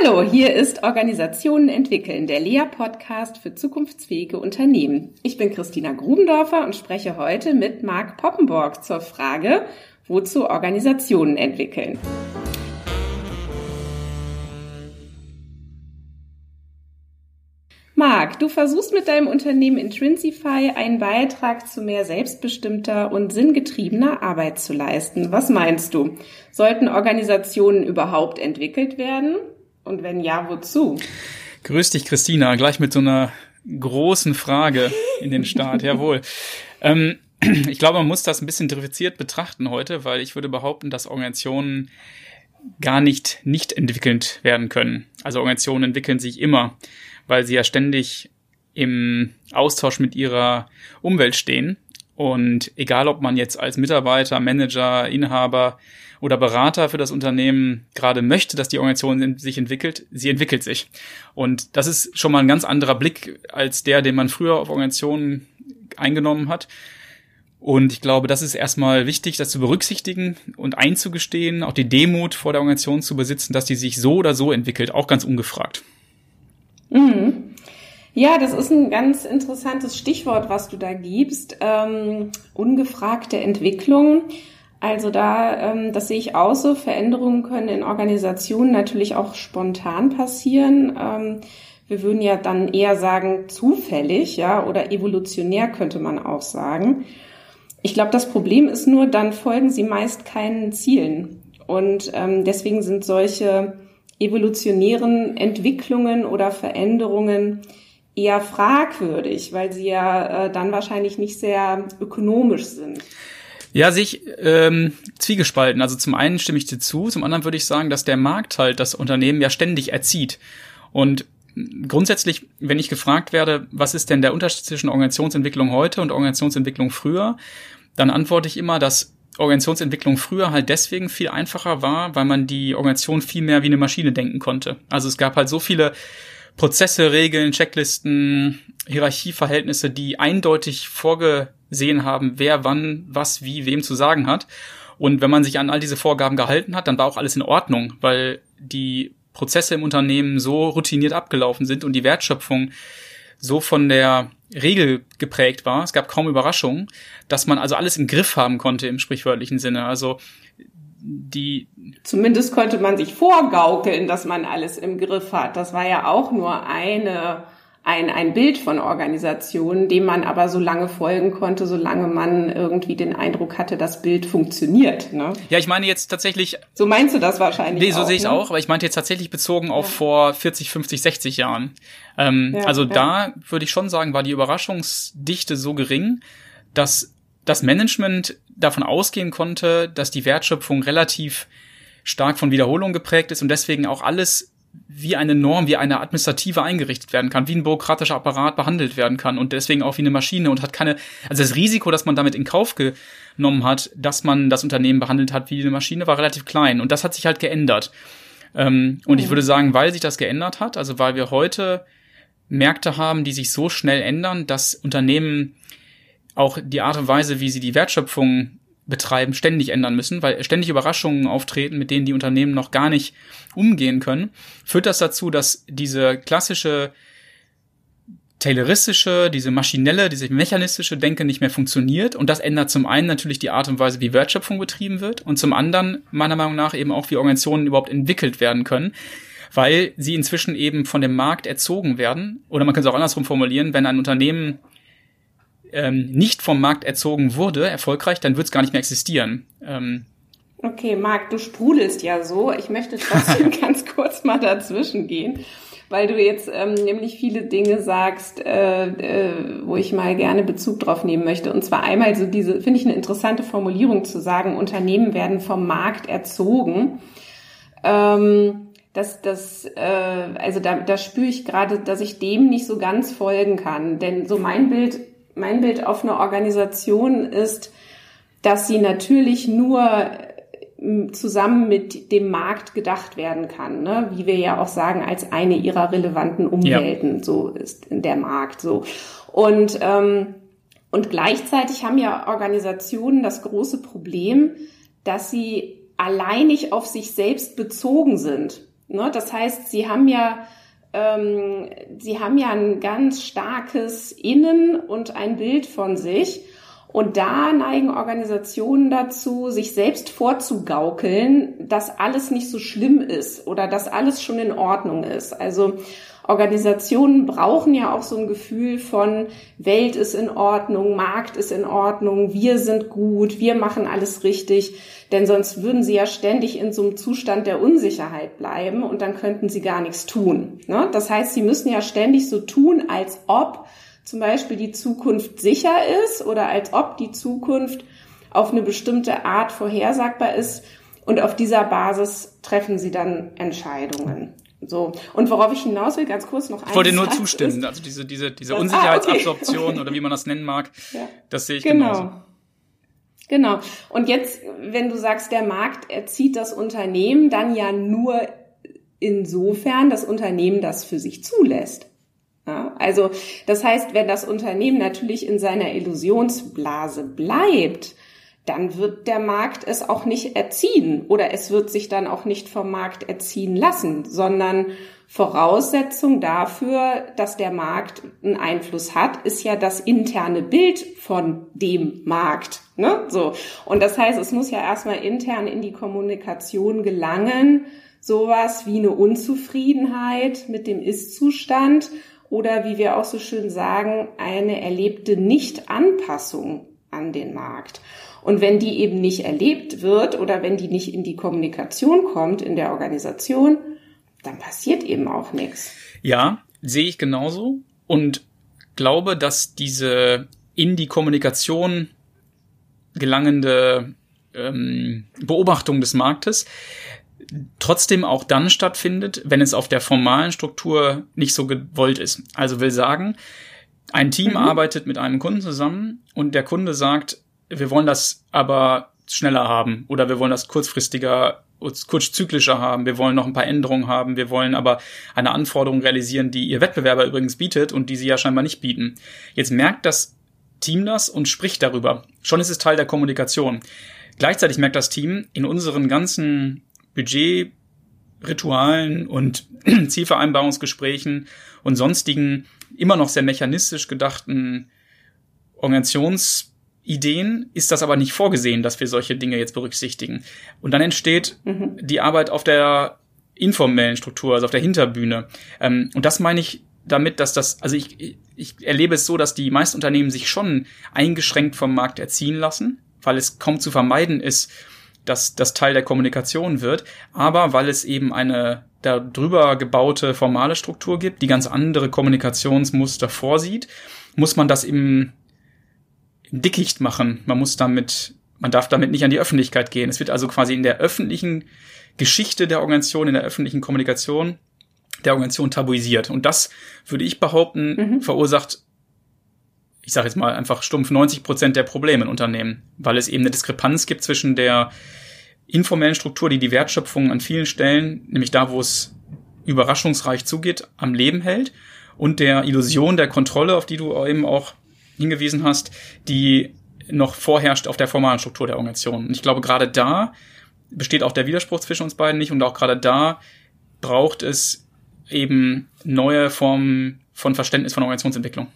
Hallo, hier ist Organisationen entwickeln, der Lea-Podcast für zukunftsfähige Unternehmen. Ich bin Christina Grubendorfer und spreche heute mit Marc Poppenborg zur Frage, wozu Organisationen entwickeln. Marc, du versuchst mit deinem Unternehmen Intrinsify einen Beitrag zu mehr selbstbestimmter und sinngetriebener Arbeit zu leisten. Was meinst du? Sollten Organisationen überhaupt entwickelt werden? Und wenn ja, wozu? Grüß dich, Christina, gleich mit so einer großen Frage in den Start. Jawohl. Ähm, ich glaube, man muss das ein bisschen differenziert betrachten heute, weil ich würde behaupten, dass Organisationen gar nicht nicht entwickelt werden können. Also Organisationen entwickeln sich immer, weil sie ja ständig im Austausch mit ihrer Umwelt stehen. Und egal, ob man jetzt als Mitarbeiter, Manager, Inhaber oder Berater für das Unternehmen gerade möchte, dass die Organisation sich entwickelt, sie entwickelt sich. Und das ist schon mal ein ganz anderer Blick als der, den man früher auf Organisationen eingenommen hat. Und ich glaube, das ist erstmal wichtig, das zu berücksichtigen und einzugestehen, auch die Demut vor der Organisation zu besitzen, dass die sich so oder so entwickelt, auch ganz ungefragt. Mhm. Ja, das ist ein ganz interessantes Stichwort, was du da gibst. Ähm, ungefragte Entwicklung. Also da, ähm, das sehe ich auch so, Veränderungen können in Organisationen natürlich auch spontan passieren. Ähm, wir würden ja dann eher sagen zufällig, ja, oder evolutionär könnte man auch sagen. Ich glaube, das Problem ist nur, dann folgen sie meist keinen Zielen. Und ähm, deswegen sind solche evolutionären Entwicklungen oder Veränderungen eher fragwürdig, weil sie ja äh, dann wahrscheinlich nicht sehr ökonomisch sind. Ja, sich ähm, zwiegespalten. Also zum einen stimme ich dir zu, zum anderen würde ich sagen, dass der Markt halt das Unternehmen ja ständig erzieht. Und grundsätzlich, wenn ich gefragt werde, was ist denn der Unterschied zwischen Organisationsentwicklung heute und Organisationsentwicklung früher, dann antworte ich immer, dass Organisationsentwicklung früher halt deswegen viel einfacher war, weil man die Organisation viel mehr wie eine Maschine denken konnte. Also es gab halt so viele Prozesse, Regeln, Checklisten, Hierarchieverhältnisse, die eindeutig vorgesehen haben, wer wann, was, wie, wem zu sagen hat. Und wenn man sich an all diese Vorgaben gehalten hat, dann war auch alles in Ordnung, weil die Prozesse im Unternehmen so routiniert abgelaufen sind und die Wertschöpfung so von der Regel geprägt war. Es gab kaum Überraschungen, dass man also alles im Griff haben konnte im sprichwörtlichen Sinne. Also die. Zumindest konnte man sich vorgaukeln, dass man alles im Griff hat. Das war ja auch nur eine, ein, ein Bild von Organisationen, dem man aber so lange folgen konnte, solange man irgendwie den Eindruck hatte, das Bild funktioniert. Ne? Ja, ich meine jetzt tatsächlich. So meinst du das wahrscheinlich? Nee, so sehe ich ne? auch, aber ich meinte jetzt tatsächlich bezogen auf ja. vor 40, 50, 60 Jahren. Ähm, ja, also ja. da würde ich schon sagen, war die Überraschungsdichte so gering, dass das Management davon ausgehen konnte, dass die Wertschöpfung relativ stark von Wiederholung geprägt ist und deswegen auch alles wie eine Norm, wie eine administrative eingerichtet werden kann, wie ein bürokratischer Apparat behandelt werden kann und deswegen auch wie eine Maschine und hat keine, also das Risiko, das man damit in Kauf genommen hat, dass man das Unternehmen behandelt hat wie eine Maschine, war relativ klein und das hat sich halt geändert. Ähm, und ich mhm. würde sagen, weil sich das geändert hat, also weil wir heute Märkte haben, die sich so schnell ändern, dass Unternehmen auch die Art und Weise, wie sie die Wertschöpfung betreiben, ständig ändern müssen, weil ständig Überraschungen auftreten, mit denen die Unternehmen noch gar nicht umgehen können, führt das dazu, dass diese klassische tayloristische, diese maschinelle, diese mechanistische Denke nicht mehr funktioniert. Und das ändert zum einen natürlich die Art und Weise, wie Wertschöpfung betrieben wird und zum anderen meiner Meinung nach eben auch, wie Organisationen überhaupt entwickelt werden können, weil sie inzwischen eben von dem Markt erzogen werden. Oder man kann es auch andersrum formulieren, wenn ein Unternehmen ähm, nicht vom Markt erzogen wurde, erfolgreich, dann wird es gar nicht mehr existieren. Ähm, okay, Marc, du sprudelst ja so. Ich möchte trotzdem ganz kurz mal dazwischen gehen, weil du jetzt ähm, nämlich viele Dinge sagst, äh, äh, wo ich mal gerne Bezug drauf nehmen möchte. Und zwar einmal so diese, finde ich eine interessante Formulierung zu sagen, Unternehmen werden vom Markt erzogen. Ähm, das, das, äh, also da, da spüre ich gerade, dass ich dem nicht so ganz folgen kann. Denn so mein Bild mein Bild auf eine Organisation ist, dass sie natürlich nur äh, zusammen mit dem Markt gedacht werden kann, ne? wie wir ja auch sagen, als eine ihrer relevanten Umwelten, ja. so ist der Markt so. Und, ähm, und gleichzeitig haben ja Organisationen das große Problem, dass sie alleinig auf sich selbst bezogen sind. Ne? Das heißt, sie haben ja ähm, sie haben ja ein ganz starkes Innen und ein Bild von sich. Und da neigen Organisationen dazu, sich selbst vorzugaukeln, dass alles nicht so schlimm ist oder dass alles schon in Ordnung ist. Also Organisationen brauchen ja auch so ein Gefühl von Welt ist in Ordnung, Markt ist in Ordnung, wir sind gut, wir machen alles richtig. Denn sonst würden sie ja ständig in so einem Zustand der Unsicherheit bleiben und dann könnten sie gar nichts tun. Ne? Das heißt, sie müssen ja ständig so tun, als ob zum Beispiel die Zukunft sicher ist oder als ob die Zukunft auf eine bestimmte Art vorhersagbar ist. Und auf dieser Basis treffen sie dann Entscheidungen. So. Und worauf ich hinaus will, ganz kurz noch eins. Ich wollte nur zustimmen. Ist, also diese, diese, diese Unsicherheitsabsorption ah, okay. oder wie man das nennen mag, ja. das sehe ich genau. genauso. Genau. Und jetzt, wenn du sagst, der Markt erzieht das Unternehmen, dann ja nur insofern das Unternehmen das für sich zulässt. Ja, also das heißt, wenn das Unternehmen natürlich in seiner Illusionsblase bleibt, dann wird der Markt es auch nicht erziehen oder es wird sich dann auch nicht vom Markt erziehen lassen, sondern Voraussetzung dafür, dass der Markt einen Einfluss hat, ist ja das interne Bild von dem Markt. Ne? So. Und das heißt, es muss ja erstmal intern in die Kommunikation gelangen, sowas wie eine Unzufriedenheit mit dem Ist-Zustand oder wie wir auch so schön sagen, eine erlebte Nicht-Anpassung an den Markt. Und wenn die eben nicht erlebt wird oder wenn die nicht in die Kommunikation kommt in der Organisation, dann passiert eben auch nichts. Ja, sehe ich genauso und glaube, dass diese in die Kommunikation gelangende ähm, Beobachtung des Marktes trotzdem auch dann stattfindet, wenn es auf der formalen Struktur nicht so gewollt ist. Also will sagen, ein Team mhm. arbeitet mit einem Kunden zusammen und der Kunde sagt, wir wollen das aber schneller haben oder wir wollen das kurzfristiger, kurzzyklischer haben, wir wollen noch ein paar Änderungen haben, wir wollen aber eine Anforderung realisieren, die ihr Wettbewerber übrigens bietet und die sie ja scheinbar nicht bieten. Jetzt merkt das Team das und spricht darüber. Schon ist es Teil der Kommunikation. Gleichzeitig merkt das Team in unseren ganzen Budgetritualen und Zielvereinbarungsgesprächen und sonstigen immer noch sehr mechanistisch gedachten Organisations Ideen ist das aber nicht vorgesehen, dass wir solche Dinge jetzt berücksichtigen. Und dann entsteht mhm. die Arbeit auf der informellen Struktur, also auf der Hinterbühne. Ähm, und das meine ich damit, dass das, also ich, ich erlebe es so, dass die meisten Unternehmen sich schon eingeschränkt vom Markt erziehen lassen, weil es kaum zu vermeiden ist, dass das Teil der Kommunikation wird, aber weil es eben eine darüber gebaute formale Struktur gibt, die ganz andere Kommunikationsmuster vorsieht, muss man das im Dickicht machen. Man muss damit, man darf damit nicht an die Öffentlichkeit gehen. Es wird also quasi in der öffentlichen Geschichte der Organisation, in der öffentlichen Kommunikation der Organisation tabuisiert. Und das, würde ich behaupten, mhm. verursacht, ich sage jetzt mal einfach stumpf 90 Prozent der Probleme in Unternehmen, weil es eben eine Diskrepanz gibt zwischen der informellen Struktur, die die Wertschöpfung an vielen Stellen, nämlich da, wo es überraschungsreich zugeht, am Leben hält und der Illusion der Kontrolle, auf die du eben auch hingewiesen hast, die noch vorherrscht auf der formalen Struktur der Organisation. Und ich glaube, gerade da besteht auch der Widerspruch zwischen uns beiden nicht und auch gerade da braucht es eben neue Formen von Verständnis von Organisationsentwicklung.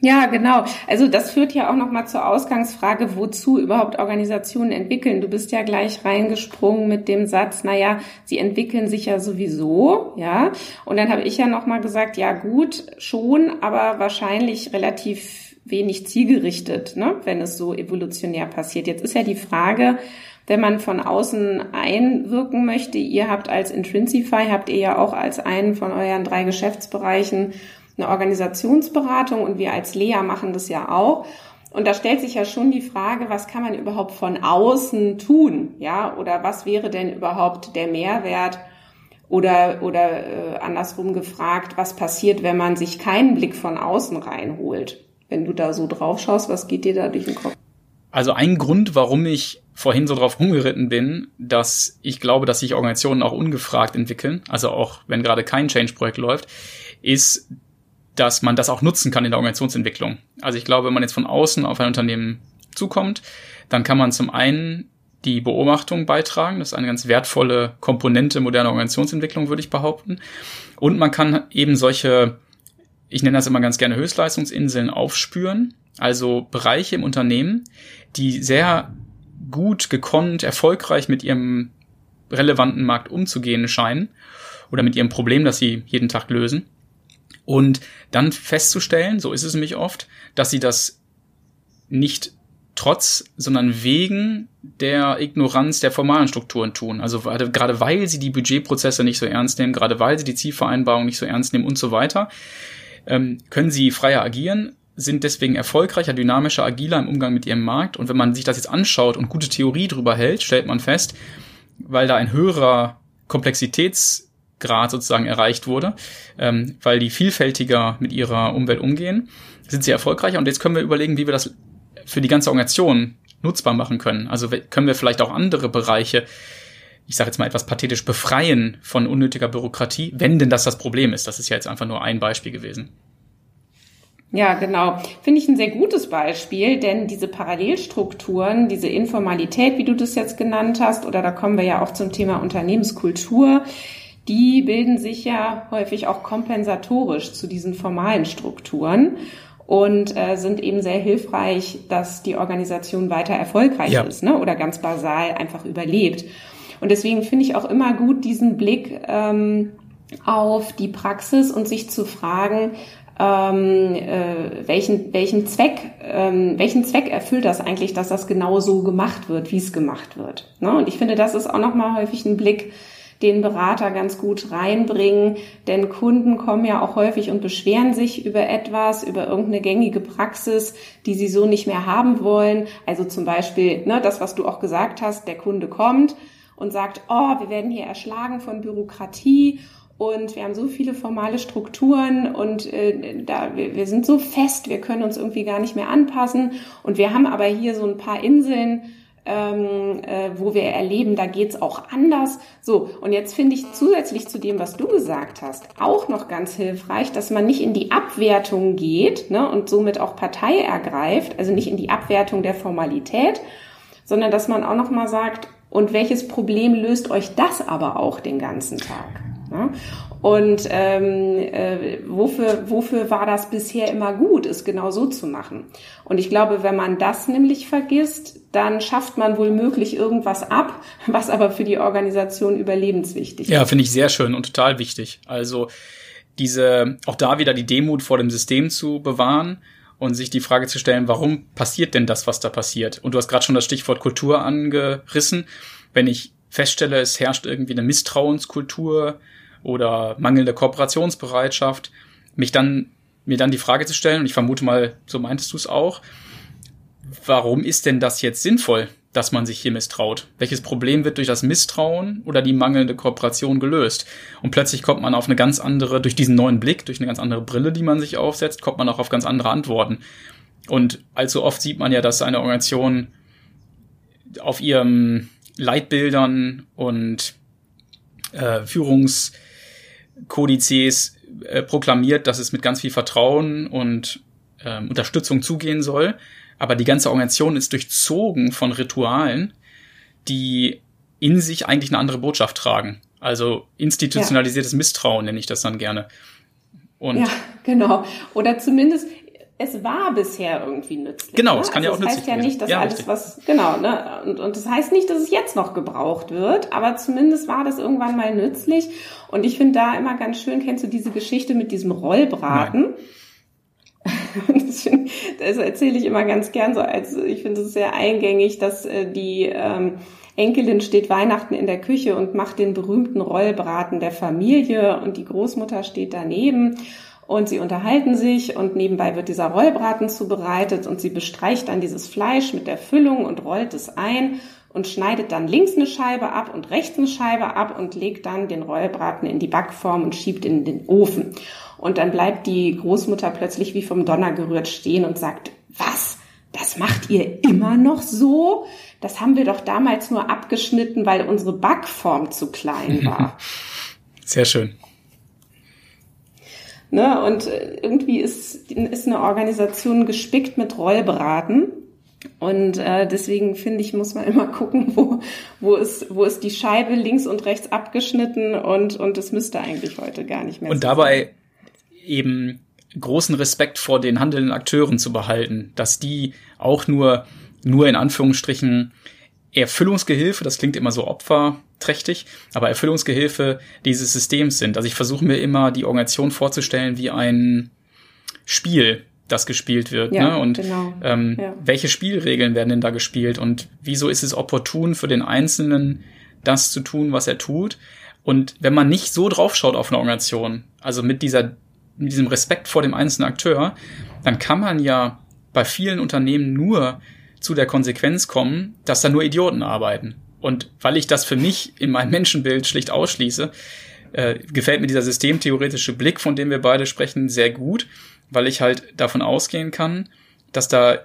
Ja, genau. Also das führt ja auch noch mal zur Ausgangsfrage, wozu überhaupt Organisationen entwickeln. Du bist ja gleich reingesprungen mit dem Satz, na ja, sie entwickeln sich ja sowieso, ja. Und dann habe ich ja noch mal gesagt, ja gut, schon, aber wahrscheinlich relativ wenig zielgerichtet, ne, wenn es so evolutionär passiert. Jetzt ist ja die Frage, wenn man von außen einwirken möchte, ihr habt als Intrinsify, habt ihr ja auch als einen von euren drei Geschäftsbereichen eine Organisationsberatung und wir als Lea machen das ja auch. Und da stellt sich ja schon die Frage, was kann man überhaupt von außen tun? Ja, oder was wäre denn überhaupt der Mehrwert? Oder, oder äh, andersrum gefragt, was passiert, wenn man sich keinen Blick von außen reinholt? Wenn du da so drauf schaust, was geht dir da durch den Kopf? Also ein Grund, warum ich vorhin so drauf rumgeritten bin, dass ich glaube, dass sich Organisationen auch ungefragt entwickeln, also auch wenn gerade kein Change-Projekt läuft, ist, dass man das auch nutzen kann in der Organisationsentwicklung. Also ich glaube, wenn man jetzt von außen auf ein Unternehmen zukommt, dann kann man zum einen die Beobachtung beitragen. Das ist eine ganz wertvolle Komponente moderner Organisationsentwicklung, würde ich behaupten. Und man kann eben solche, ich nenne das immer ganz gerne Höchstleistungsinseln aufspüren, also Bereiche im Unternehmen, die sehr gut, gekonnt, erfolgreich mit ihrem relevanten Markt umzugehen scheinen oder mit ihrem Problem, das sie jeden Tag lösen. Und dann festzustellen, so ist es nämlich oft, dass sie das nicht trotz, sondern wegen der Ignoranz der formalen Strukturen tun. Also gerade weil sie die Budgetprozesse nicht so ernst nehmen, gerade weil sie die Zielvereinbarung nicht so ernst nehmen und so weiter, ähm, können sie freier agieren, sind deswegen erfolgreicher, dynamischer, agiler im Umgang mit ihrem Markt. Und wenn man sich das jetzt anschaut und gute Theorie drüber hält, stellt man fest, weil da ein höherer Komplexitätsgrad sozusagen erreicht wurde, ähm, weil die vielfältiger mit ihrer Umwelt umgehen, sind sie erfolgreicher. Und jetzt können wir überlegen, wie wir das für die ganze Organisation nutzbar machen können. Also können wir vielleicht auch andere Bereiche, ich sage jetzt mal etwas pathetisch, befreien von unnötiger Bürokratie, wenn denn das das Problem ist. Das ist ja jetzt einfach nur ein Beispiel gewesen. Ja, genau. Finde ich ein sehr gutes Beispiel, denn diese Parallelstrukturen, diese Informalität, wie du das jetzt genannt hast, oder da kommen wir ja auch zum Thema Unternehmenskultur, die bilden sich ja häufig auch kompensatorisch zu diesen formalen Strukturen und äh, sind eben sehr hilfreich, dass die Organisation weiter erfolgreich ja. ist ne? oder ganz basal einfach überlebt. Und deswegen finde ich auch immer gut diesen Blick ähm, auf die Praxis und sich zu fragen, ähm, äh, welchen, welchen Zweck, ähm, welchen Zweck erfüllt das eigentlich, dass das genau so gemacht wird, wie es gemacht wird. Ne? Und ich finde, das ist auch nochmal häufig ein Blick, den Berater ganz gut reinbringen, denn Kunden kommen ja auch häufig und beschweren sich über etwas, über irgendeine gängige Praxis, die sie so nicht mehr haben wollen. Also zum Beispiel ne, das, was du auch gesagt hast, der Kunde kommt und sagt, oh, wir werden hier erschlagen von Bürokratie und wir haben so viele formale Strukturen und äh, da wir, wir sind so fest, wir können uns irgendwie gar nicht mehr anpassen und wir haben aber hier so ein paar Inseln, ähm, äh, wo wir erleben, da geht's auch anders. So, und jetzt finde ich zusätzlich zu dem, was du gesagt hast, auch noch ganz hilfreich, dass man nicht in die Abwertung geht ne, und somit auch Partei ergreift, also nicht in die Abwertung der Formalität, sondern dass man auch noch mal sagt, und welches Problem löst euch das aber auch den ganzen Tag? Ne? Und ähm, äh, wofür, wofür war das bisher immer gut, es genau so zu machen? Und ich glaube, wenn man das nämlich vergisst, dann schafft man wohl möglich irgendwas ab, was aber für die Organisation überlebenswichtig ist. Ja, finde ich sehr schön und total wichtig. Also diese, auch da wieder die Demut vor dem System zu bewahren und sich die Frage zu stellen, warum passiert denn das, was da passiert? Und du hast gerade schon das Stichwort Kultur angerissen. Wenn ich feststelle, es herrscht irgendwie eine Misstrauenskultur, oder mangelnde Kooperationsbereitschaft, mich dann, mir dann die Frage zu stellen, und ich vermute mal, so meintest du es auch, warum ist denn das jetzt sinnvoll, dass man sich hier misstraut? Welches Problem wird durch das Misstrauen oder die mangelnde Kooperation gelöst? Und plötzlich kommt man auf eine ganz andere, durch diesen neuen Blick, durch eine ganz andere Brille, die man sich aufsetzt, kommt man auch auf ganz andere Antworten. Und allzu oft sieht man ja, dass eine Organisation auf ihren Leitbildern und äh, Führungs Kodizes äh, proklamiert, dass es mit ganz viel Vertrauen und ähm, Unterstützung zugehen soll. Aber die ganze Organisation ist durchzogen von Ritualen, die in sich eigentlich eine andere Botschaft tragen. Also institutionalisiertes ja. Misstrauen nenne ich das dann gerne. Und ja, genau. Oder zumindest es war bisher irgendwie nützlich. Genau, ne? es kann also ja auch nützlich sein. Das heißt ja nicht, dass ja, alles richtig. was, genau, ne? Und, und das heißt nicht, dass es jetzt noch gebraucht wird, aber zumindest war das irgendwann mal nützlich. Und ich finde da immer ganz schön, kennst du diese Geschichte mit diesem Rollbraten? das, find, das erzähle ich immer ganz gern so als, ich finde es sehr eingängig, dass äh, die ähm, Enkelin steht Weihnachten in der Küche und macht den berühmten Rollbraten der Familie und die Großmutter steht daneben und sie unterhalten sich und nebenbei wird dieser Rollbraten zubereitet und sie bestreicht dann dieses Fleisch mit der Füllung und rollt es ein und schneidet dann links eine Scheibe ab und rechts eine Scheibe ab und legt dann den Rollbraten in die Backform und schiebt in den Ofen. Und dann bleibt die Großmutter plötzlich wie vom Donner gerührt stehen und sagt, was? Das macht ihr immer noch so? Das haben wir doch damals nur abgeschnitten, weil unsere Backform zu klein war. Sehr schön. Ne? Und äh, irgendwie ist, ist eine Organisation gespickt mit Rollbraten. Und äh, deswegen finde ich, muss man immer gucken, wo, wo, ist, wo ist die Scheibe links und rechts abgeschnitten und, und das müsste eigentlich heute gar nicht mehr Und so dabei sein. eben großen Respekt vor den handelnden Akteuren zu behalten, dass die auch nur, nur in Anführungsstrichen Erfüllungsgehilfe, das klingt immer so opferträchtig, aber Erfüllungsgehilfe dieses Systems sind. Also ich versuche mir immer die Organisation vorzustellen wie ein Spiel, das gespielt wird. Ja, ne? Und genau. ähm, ja. welche Spielregeln werden denn da gespielt und wieso ist es opportun für den Einzelnen, das zu tun, was er tut? Und wenn man nicht so draufschaut auf eine Organisation, also mit dieser, mit diesem Respekt vor dem einzelnen Akteur, dann kann man ja bei vielen Unternehmen nur zu der Konsequenz kommen, dass da nur Idioten arbeiten. Und weil ich das für mich in meinem Menschenbild schlicht ausschließe, äh, gefällt mir dieser systemtheoretische Blick, von dem wir beide sprechen, sehr gut weil ich halt davon ausgehen kann, dass da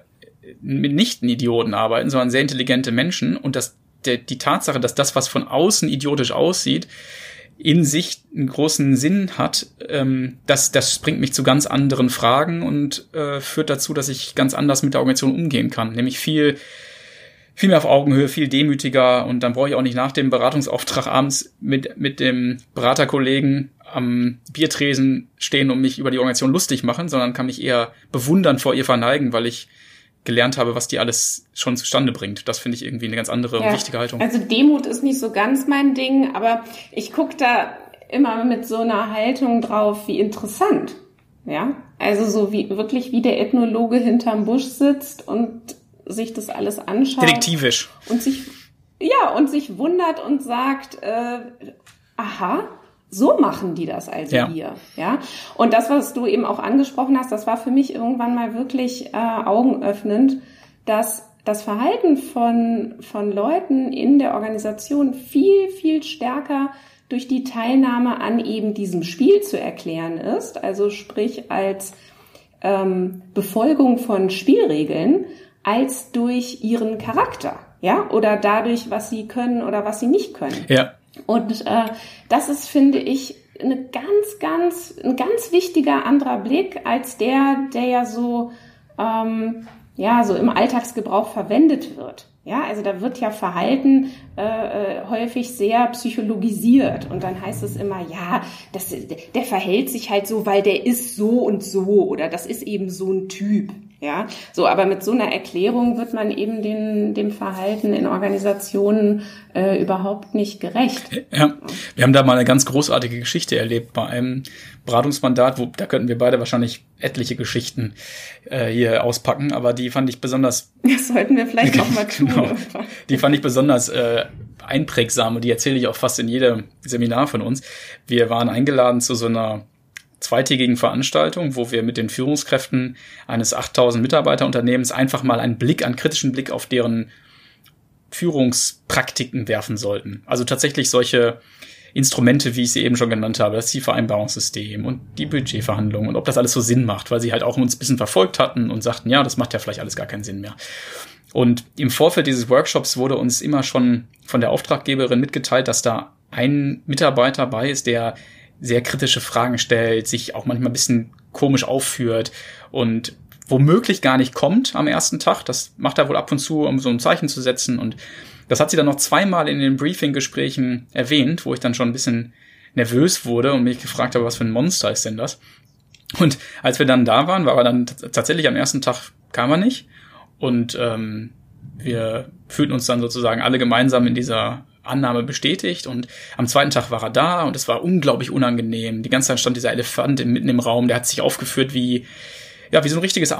mit nicht Idioten arbeiten, sondern sehr intelligente Menschen und dass der, die Tatsache, dass das, was von außen idiotisch aussieht, in sich einen großen Sinn hat, ähm, das, das bringt mich zu ganz anderen Fragen und äh, führt dazu, dass ich ganz anders mit der Organisation umgehen kann. Nämlich viel, viel mehr auf Augenhöhe, viel demütiger und dann brauche ich auch nicht nach dem Beratungsauftrag abends mit, mit dem Beraterkollegen am Biertresen stehen und mich über die Organisation lustig machen, sondern kann mich eher bewundern vor ihr verneigen, weil ich gelernt habe, was die alles schon zustande bringt. Das finde ich irgendwie eine ganz andere ja. und wichtige Haltung. Also Demut ist nicht so ganz mein Ding, aber ich gucke da immer mit so einer Haltung drauf, wie interessant. Ja, also so wie wirklich wie der Ethnologe hinterm Busch sitzt und sich das alles anschaut. Detektivisch. Und sich ja und sich wundert und sagt, äh, aha, so machen die das also ja. hier, ja. Und das, was du eben auch angesprochen hast, das war für mich irgendwann mal wirklich äh, augenöffnend, dass das Verhalten von, von Leuten in der Organisation viel, viel stärker durch die Teilnahme an eben diesem Spiel zu erklären ist, also sprich als ähm, Befolgung von Spielregeln, als durch ihren Charakter, ja, oder dadurch, was sie können oder was sie nicht können. Ja. Und äh, das ist, finde ich, eine ganz, ganz, ein ganz wichtiger anderer Blick als der, der ja so, ähm, ja, so im Alltagsgebrauch verwendet wird. Ja, also da wird ja Verhalten äh, äh, häufig sehr psychologisiert und dann heißt es immer, ja, das, der verhält sich halt so, weil der ist so und so oder das ist eben so ein Typ. Ja, so, aber mit so einer Erklärung wird man eben den, dem Verhalten in Organisationen äh, überhaupt nicht gerecht. Ja, wir haben da mal eine ganz großartige Geschichte erlebt bei einem Beratungsmandat, wo da könnten wir beide wahrscheinlich etliche Geschichten äh, hier auspacken, aber die fand ich besonders. Das sollten wir vielleicht auch mal tun. genau, die fand ich besonders äh, einprägsam und die erzähle ich auch fast in jedem Seminar von uns. Wir waren eingeladen zu so einer zweitägigen Veranstaltung, wo wir mit den Führungskräften eines 8000 Mitarbeiter Unternehmens einfach mal einen Blick, einen kritischen Blick auf deren Führungspraktiken werfen sollten. Also tatsächlich solche Instrumente, wie ich sie eben schon genannt habe, das Zielvereinbarungssystem und die Budgetverhandlungen und ob das alles so Sinn macht, weil sie halt auch uns ein bisschen verfolgt hatten und sagten, ja, das macht ja vielleicht alles gar keinen Sinn mehr. Und im Vorfeld dieses Workshops wurde uns immer schon von der Auftraggeberin mitgeteilt, dass da ein Mitarbeiter bei ist, der sehr kritische Fragen stellt, sich auch manchmal ein bisschen komisch aufführt und womöglich gar nicht kommt am ersten Tag. Das macht er wohl ab und zu, um so ein Zeichen zu setzen. Und das hat sie dann noch zweimal in den Briefing-Gesprächen erwähnt, wo ich dann schon ein bisschen nervös wurde und mich gefragt habe, was für ein Monster ist denn das? Und als wir dann da waren, war er dann tatsächlich am ersten Tag kam er nicht. Und ähm, wir fühlten uns dann sozusagen alle gemeinsam in dieser Annahme bestätigt und am zweiten Tag war er da und es war unglaublich unangenehm. Die ganze Zeit stand dieser Elefant mitten im Raum, der hat sich aufgeführt wie, ja, wie so ein richtiges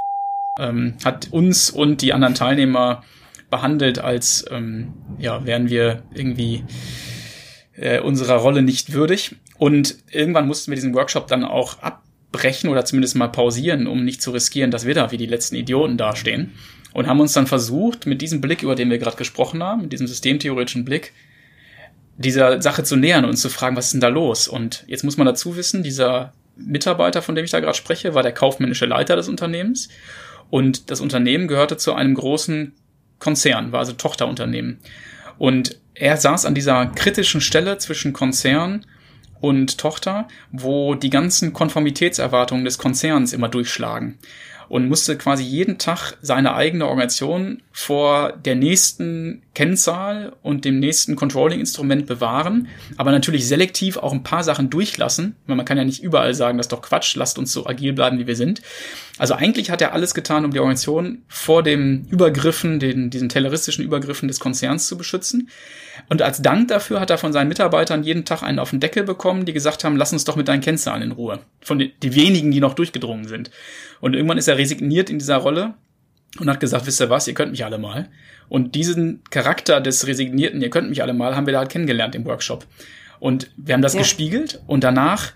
ähm, hat uns und die anderen Teilnehmer behandelt, als ähm, ja, wären wir irgendwie äh, unserer Rolle nicht würdig. Und irgendwann mussten wir diesen Workshop dann auch abbrechen oder zumindest mal pausieren, um nicht zu riskieren, dass wir da wie die letzten Idioten dastehen. Und haben uns dann versucht, mit diesem Blick, über den wir gerade gesprochen haben, mit diesem systemtheoretischen Blick, dieser Sache zu nähern und zu fragen, was ist denn da los? Und jetzt muss man dazu wissen, dieser Mitarbeiter, von dem ich da gerade spreche, war der kaufmännische Leiter des Unternehmens. Und das Unternehmen gehörte zu einem großen Konzern, war also Tochterunternehmen. Und er saß an dieser kritischen Stelle zwischen Konzern und Tochter, wo die ganzen Konformitätserwartungen des Konzerns immer durchschlagen. Und musste quasi jeden Tag seine eigene Organisation vor der nächsten Kennzahl und dem nächsten Controlling-Instrument bewahren, aber natürlich selektiv auch ein paar Sachen durchlassen, weil man kann ja nicht überall sagen, das ist doch Quatsch, lasst uns so agil bleiben, wie wir sind. Also eigentlich hat er alles getan, um die Organisation vor dem Übergriffen, den, diesen telleristischen Übergriffen des Konzerns zu beschützen. Und als Dank dafür hat er von seinen Mitarbeitern jeden Tag einen auf den Deckel bekommen, die gesagt haben, lass uns doch mit deinen Kennzahlen in Ruhe. Von den die wenigen, die noch durchgedrungen sind. Und irgendwann ist er resigniert in dieser Rolle und hat gesagt, wisst ihr was, ihr könnt mich alle mal. Und diesen Charakter des Resignierten, ihr könnt mich alle mal, haben wir da halt kennengelernt im Workshop. Und wir haben das ja. gespiegelt und danach,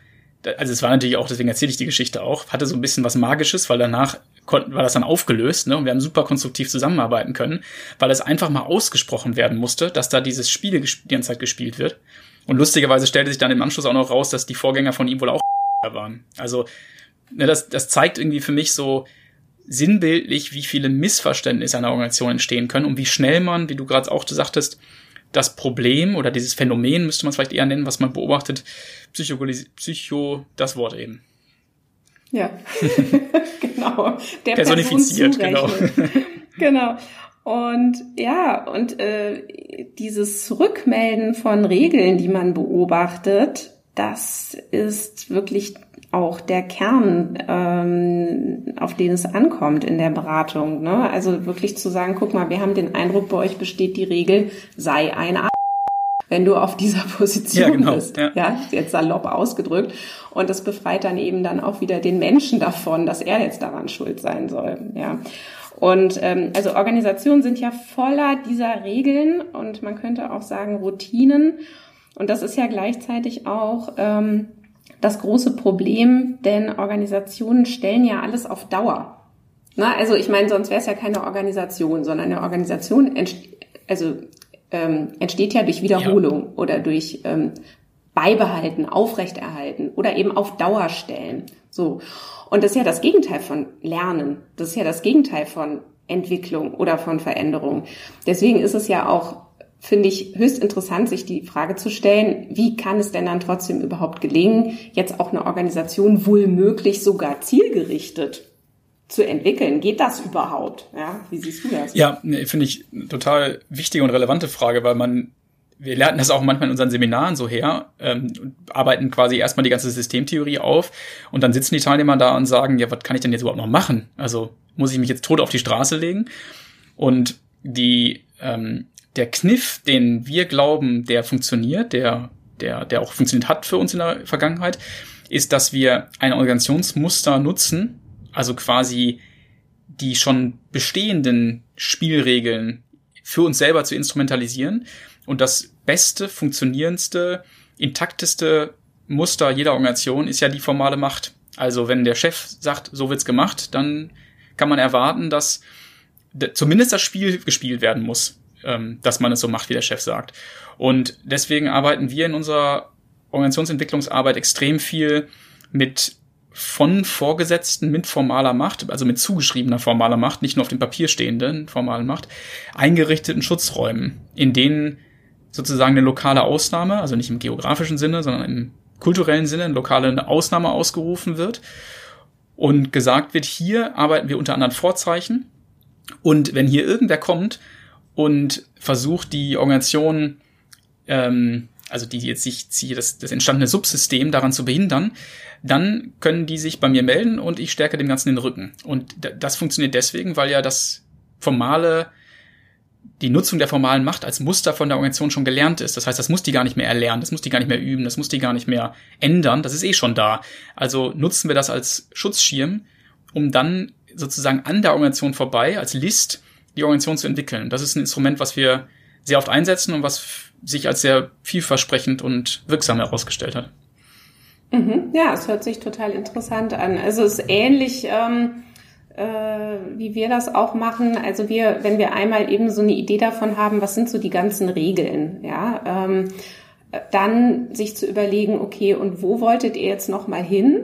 also es war natürlich auch, deswegen erzähle ich die Geschichte auch, hatte so ein bisschen was Magisches, weil danach konnten, war das dann aufgelöst, ne? Und wir haben super konstruktiv zusammenarbeiten können, weil es einfach mal ausgesprochen werden musste, dass da dieses Spiel die ganze Zeit gespielt wird. Und lustigerweise stellte sich dann im Anschluss auch noch raus, dass die Vorgänger von ihm wohl auch waren. Also, ne, das, das zeigt irgendwie für mich so sinnbildlich, wie viele Missverständnisse einer Organisation entstehen können und wie schnell man, wie du gerade auch sagtest, das Problem oder dieses Phänomen, müsste man es vielleicht eher nennen, was man beobachtet, Psycho, Psycho das Wort eben. Ja, genau. Der Personifiziert, genau. genau. Und ja, und äh, dieses Rückmelden von Regeln, die man beobachtet, das ist wirklich auch der Kern, ähm, auf den es ankommt in der Beratung. Ne? Also wirklich zu sagen, guck mal, wir haben den Eindruck, bei euch besteht die Regel, sei ein A wenn du auf dieser Position ja, genau, bist. Ja. ja, jetzt salopp ausgedrückt. Und das befreit dann eben dann auch wieder den Menschen davon, dass er jetzt daran schuld sein soll. Ja. Und ähm, also Organisationen sind ja voller dieser Regeln und man könnte auch sagen Routinen. Und das ist ja gleichzeitig auch ähm, das große Problem, denn Organisationen stellen ja alles auf Dauer. Na, also ich meine, sonst wäre es ja keine Organisation, sondern eine Organisation, also ähm, entsteht ja durch Wiederholung ja. oder durch ähm, Beibehalten, Aufrechterhalten oder eben auf Dauer stellen. So. Und das ist ja das Gegenteil von Lernen. Das ist ja das Gegenteil von Entwicklung oder von Veränderung. Deswegen ist es ja auch, finde ich, höchst interessant, sich die Frage zu stellen, wie kann es denn dann trotzdem überhaupt gelingen, jetzt auch eine Organisation wohl möglich sogar zielgerichtet zu entwickeln. Geht das überhaupt? Ja, wie siehst du das? Ja, finde ich total wichtige und relevante Frage, weil man wir lernen das auch manchmal in unseren Seminaren so her, ähm, arbeiten quasi erstmal die ganze Systemtheorie auf und dann sitzen die Teilnehmer da und sagen, ja, was kann ich denn jetzt überhaupt noch machen? Also muss ich mich jetzt tot auf die Straße legen? Und die, ähm, der Kniff, den wir glauben, der funktioniert, der, der, der auch funktioniert hat für uns in der Vergangenheit, ist, dass wir ein Organisationsmuster nutzen, also quasi die schon bestehenden Spielregeln für uns selber zu instrumentalisieren und das beste, funktionierendste, intakteste Muster jeder Organisation ist ja die formale Macht. Also wenn der Chef sagt, so wird's gemacht, dann kann man erwarten, dass zumindest das Spiel gespielt werden muss, ähm, dass man es so macht, wie der Chef sagt. Und deswegen arbeiten wir in unserer Organisationsentwicklungsarbeit extrem viel mit von Vorgesetzten mit formaler Macht, also mit zugeschriebener formaler Macht, nicht nur auf dem Papier stehenden formalen Macht, eingerichteten Schutzräumen, in denen sozusagen eine lokale Ausnahme, also nicht im geografischen Sinne, sondern im kulturellen Sinne, eine lokale Ausnahme ausgerufen wird. Und gesagt wird, hier arbeiten wir unter anderen Vorzeichen. Und wenn hier irgendwer kommt und versucht, die Organisation ähm, also die jetzt sich hier das, das entstandene Subsystem daran zu behindern, dann können die sich bei mir melden und ich stärke dem Ganzen den Rücken. Und das funktioniert deswegen, weil ja das formale, die Nutzung der formalen Macht als Muster von der Organisation schon gelernt ist. Das heißt, das muss die gar nicht mehr erlernen, das muss die gar nicht mehr üben, das muss die gar nicht mehr ändern, das ist eh schon da. Also nutzen wir das als Schutzschirm, um dann sozusagen an der Organisation vorbei, als List, die Organisation zu entwickeln. Das ist ein Instrument, was wir sehr oft einsetzen und was sich als sehr vielversprechend und wirksam herausgestellt hat. Mhm. Ja, es hört sich total interessant an. Also es ist ähnlich, ähm, äh, wie wir das auch machen. Also wir, wenn wir einmal eben so eine Idee davon haben, was sind so die ganzen Regeln, ja, ähm, dann sich zu überlegen, okay, und wo wolltet ihr jetzt noch mal hin?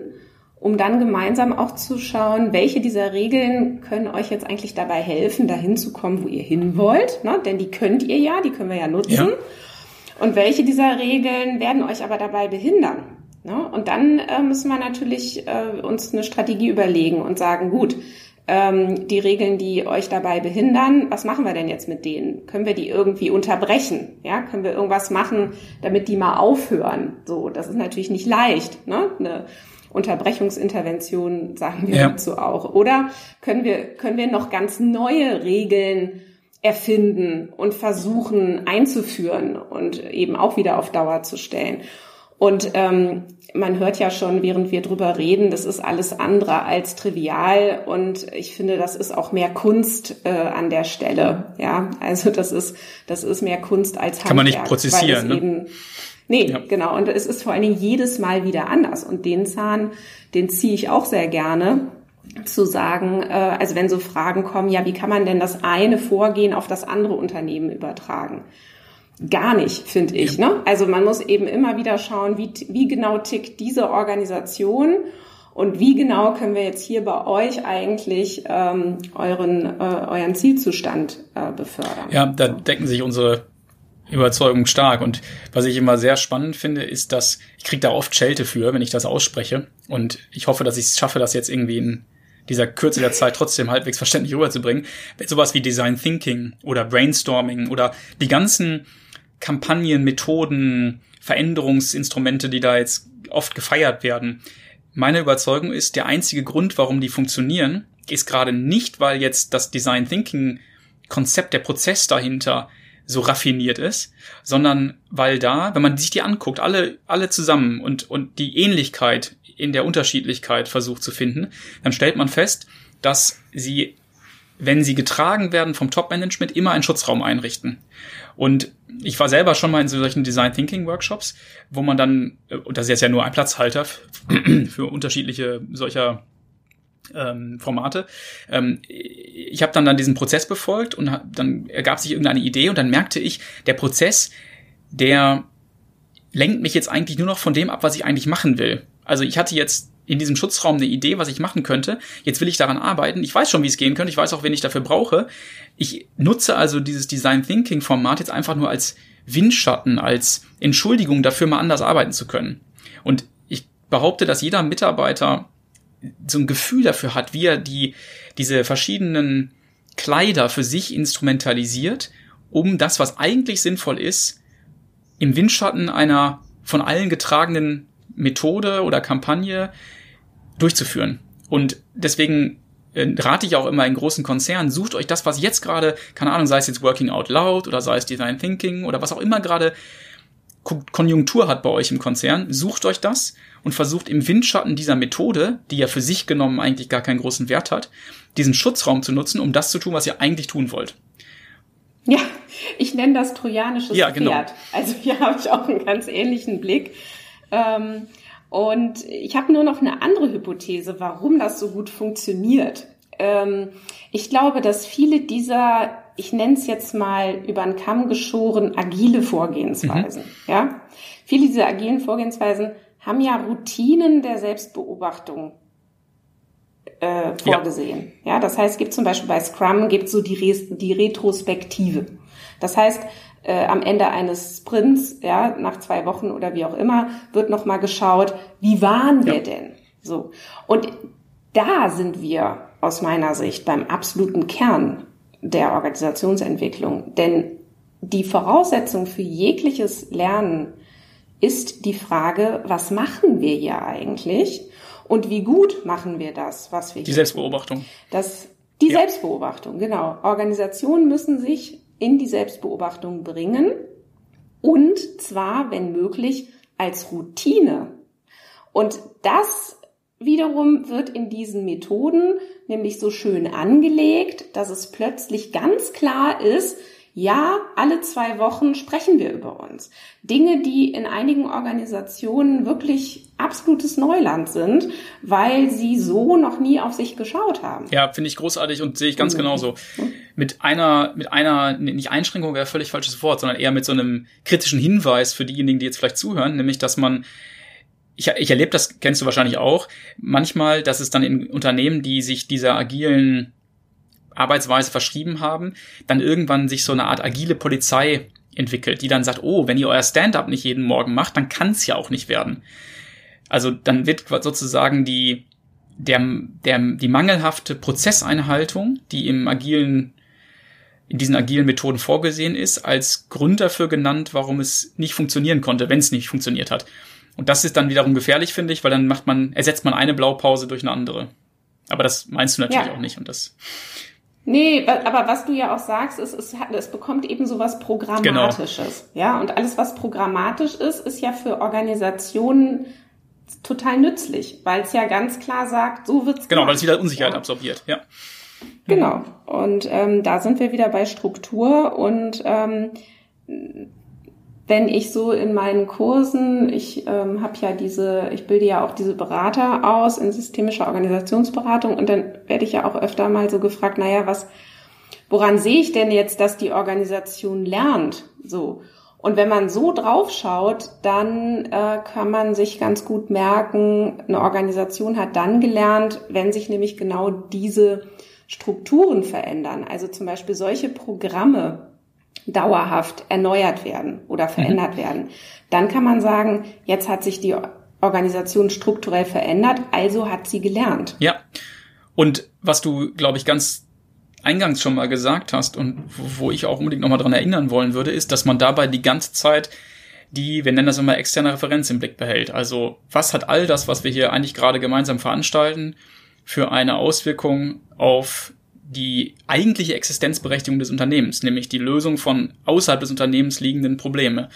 um dann gemeinsam auch zu schauen, welche dieser Regeln können euch jetzt eigentlich dabei helfen, dahin zu kommen, wo ihr hin wollt. Ne? Denn die könnt ihr ja, die können wir ja nutzen. Ja. Und welche dieser Regeln werden euch aber dabei behindern? Ne? Und dann äh, müssen wir natürlich äh, uns eine Strategie überlegen und sagen, gut, ähm, die Regeln, die euch dabei behindern, was machen wir denn jetzt mit denen? Können wir die irgendwie unterbrechen? Ja, können wir irgendwas machen, damit die mal aufhören? So, das ist natürlich nicht leicht, ne? Eine Unterbrechungsintervention sagen wir ja. dazu auch. Oder können wir, können wir noch ganz neue Regeln erfinden und versuchen einzuführen und eben auch wieder auf Dauer zu stellen? Und ähm, man hört ja schon, während wir drüber reden, das ist alles andere als trivial. Und ich finde, das ist auch mehr Kunst äh, an der Stelle. Ja, also das ist das ist mehr Kunst als Handwerk. Kann man nicht prozessieren. Ne? Eben, nee, ja. genau. Und es ist vor allen Dingen jedes Mal wieder anders. Und den Zahn, den ziehe ich auch sehr gerne zu sagen, äh, also wenn so Fragen kommen, ja, wie kann man denn das eine Vorgehen auf das andere Unternehmen übertragen? gar nicht, finde ich. Ne? Also man muss eben immer wieder schauen, wie, wie genau tickt diese Organisation und wie genau können wir jetzt hier bei euch eigentlich ähm, euren, äh, euren Zielzustand äh, befördern. Ja, da decken sich unsere Überzeugungen stark. Und was ich immer sehr spannend finde, ist, dass ich kriege da oft Schelte für, wenn ich das ausspreche. Und ich hoffe, dass ich es schaffe, das jetzt irgendwie in dieser Kürze der Zeit trotzdem halbwegs verständlich rüberzubringen. Sowas wie Design Thinking oder Brainstorming oder die ganzen Kampagnen, Methoden, Veränderungsinstrumente, die da jetzt oft gefeiert werden. Meine Überzeugung ist, der einzige Grund, warum die funktionieren, ist gerade nicht, weil jetzt das Design Thinking Konzept, der Prozess dahinter so raffiniert ist, sondern weil da, wenn man sich die anguckt, alle, alle zusammen und, und die Ähnlichkeit in der Unterschiedlichkeit versucht zu finden, dann stellt man fest, dass sie, wenn sie getragen werden vom Top-Management, immer einen Schutzraum einrichten. Und ich war selber schon mal in solchen Design Thinking Workshops, wo man dann, äh, und das ist ja nur ein Platzhalter für unterschiedliche solcher ähm, Formate. Ähm, ich habe dann dann diesen Prozess befolgt und dann ergab sich irgendeine Idee und dann merkte ich, der Prozess, der lenkt mich jetzt eigentlich nur noch von dem ab, was ich eigentlich machen will. Also ich hatte jetzt in diesem Schutzraum eine Idee, was ich machen könnte. Jetzt will ich daran arbeiten. Ich weiß schon, wie es gehen könnte. Ich weiß auch, wen ich dafür brauche. Ich nutze also dieses Design Thinking Format jetzt einfach nur als Windschatten, als Entschuldigung dafür, mal anders arbeiten zu können. Und ich behaupte, dass jeder Mitarbeiter so ein Gefühl dafür hat, wie er die, diese verschiedenen Kleider für sich instrumentalisiert, um das, was eigentlich sinnvoll ist, im Windschatten einer von allen getragenen Methode oder Kampagne durchzuführen. Und deswegen äh, rate ich auch immer in großen Konzernen, sucht euch das, was jetzt gerade, keine Ahnung, sei es jetzt Working Out Loud oder sei es Design Thinking oder was auch immer gerade Konjunktur hat bei euch im Konzern, sucht euch das und versucht im Windschatten dieser Methode, die ja für sich genommen eigentlich gar keinen großen Wert hat, diesen Schutzraum zu nutzen, um das zu tun, was ihr eigentlich tun wollt. Ja, ich nenne das trojanisches ja, genau. Pferd. Also hier habe ich auch einen ganz ähnlichen Blick. Ähm, und ich habe nur noch eine andere Hypothese, warum das so gut funktioniert. Ähm, ich glaube, dass viele dieser, ich nenne es jetzt mal über den Kamm geschoren, agile Vorgehensweisen, mhm. ja, viele dieser agilen Vorgehensweisen haben ja Routinen der Selbstbeobachtung äh, vorgesehen. Ja. ja. das heißt, es gibt zum Beispiel bei Scrum gibt so die, Re die Retrospektive. Das heißt, äh, am Ende eines Sprints, ja, nach zwei Wochen oder wie auch immer, wird nochmal geschaut, wie waren wir ja. denn? So. Und da sind wir aus meiner Sicht beim absoluten Kern der Organisationsentwicklung. Denn die Voraussetzung für jegliches Lernen ist die Frage, was machen wir hier eigentlich? Und wie gut machen wir das, was wir Die Selbstbeobachtung. Das, die ja. Selbstbeobachtung, genau. Organisationen müssen sich in die Selbstbeobachtung bringen und zwar, wenn möglich, als Routine. Und das wiederum wird in diesen Methoden nämlich so schön angelegt, dass es plötzlich ganz klar ist, ja, alle zwei Wochen sprechen wir über uns. Dinge, die in einigen Organisationen wirklich absolutes Neuland sind, weil sie so noch nie auf sich geschaut haben. Ja, finde ich großartig und sehe ich ganz mhm. genauso. Mit einer, mit einer, nicht Einschränkung wäre völlig falsches Wort, sondern eher mit so einem kritischen Hinweis für diejenigen, die jetzt vielleicht zuhören, nämlich, dass man ich, ich erlebe das, kennst du wahrscheinlich auch, manchmal, dass es dann in Unternehmen, die sich dieser agilen Arbeitsweise verschrieben haben, dann irgendwann sich so eine Art agile Polizei entwickelt, die dann sagt, oh, wenn ihr euer Stand-up nicht jeden Morgen macht, dann kann es ja auch nicht werden. Also dann wird sozusagen die der, der, die mangelhafte Prozesseinhaltung, die im agilen, in diesen agilen Methoden vorgesehen ist, als Grund dafür genannt, warum es nicht funktionieren konnte, wenn es nicht funktioniert hat. Und das ist dann wiederum gefährlich, finde ich, weil dann macht man, ersetzt man eine Blaupause durch eine andere. Aber das meinst du natürlich ja. auch nicht und das. Nee, aber was du ja auch sagst, ist, es, es bekommt eben so was Programmatisches. Genau. Ja, und alles, was programmatisch ist, ist ja für Organisationen total nützlich, weil es ja ganz klar sagt, so wird's Genau, weil es wieder Unsicherheit ja. absorbiert, ja. Genau. Und ähm, da sind wir wieder bei Struktur und ähm, wenn ich so in meinen Kursen, ich ähm, habe ja diese, ich bilde ja auch diese Berater aus in systemischer Organisationsberatung und dann werde ich ja auch öfter mal so gefragt, naja, was, woran sehe ich denn jetzt, dass die Organisation lernt? So. Und wenn man so drauf schaut, dann äh, kann man sich ganz gut merken, eine Organisation hat dann gelernt, wenn sich nämlich genau diese Strukturen verändern. Also zum Beispiel solche Programme dauerhaft erneuert werden oder verändert mhm. werden. Dann kann man sagen, jetzt hat sich die Organisation strukturell verändert, also hat sie gelernt. Ja. Und was du, glaube ich, ganz eingangs schon mal gesagt hast und wo ich auch unbedingt nochmal dran erinnern wollen würde, ist, dass man dabei die ganze Zeit die, wir nennen das immer externe Referenz im Blick behält. Also was hat all das, was wir hier eigentlich gerade gemeinsam veranstalten, für eine Auswirkung auf die eigentliche Existenzberechtigung des Unternehmens, nämlich die Lösung von außerhalb des Unternehmens liegenden Probleme.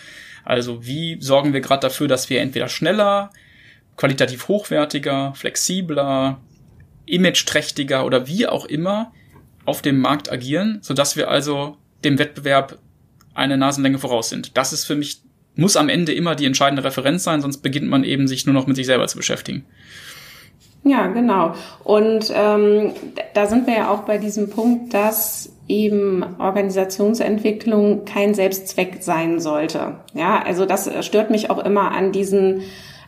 Also wie sorgen wir gerade dafür, dass wir entweder schneller, qualitativ hochwertiger, flexibler, imageträchtiger oder wie auch immer auf dem Markt agieren, sodass wir also dem Wettbewerb eine Nasenlänge voraus sind. Das ist für mich, muss am Ende immer die entscheidende Referenz sein, sonst beginnt man eben sich nur noch mit sich selber zu beschäftigen. Ja, genau. Und ähm, da sind wir ja auch bei diesem Punkt, dass eben Organisationsentwicklung kein Selbstzweck sein sollte. Ja, also das stört mich auch immer an diesen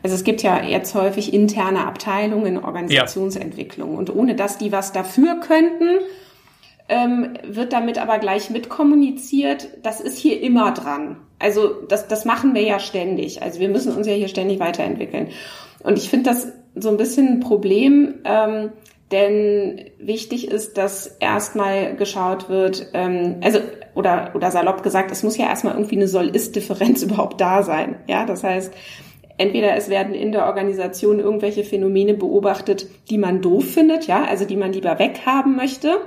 also es gibt ja jetzt häufig interne Abteilungen Organisationsentwicklung. Ja. Und ohne dass die was dafür könnten, ähm, wird damit aber gleich mitkommuniziert, das ist hier immer dran. Also das, das machen wir ja ständig. Also wir müssen uns ja hier ständig weiterentwickeln. Und ich finde das so ein bisschen ein Problem, ähm, denn wichtig ist, dass erstmal geschaut wird, ähm, also oder oder salopp gesagt, es muss ja erstmal irgendwie eine Soll-Ist-Differenz überhaupt da sein. Ja, das heißt, entweder es werden in der Organisation irgendwelche Phänomene beobachtet, die man doof findet, ja, also die man lieber weghaben möchte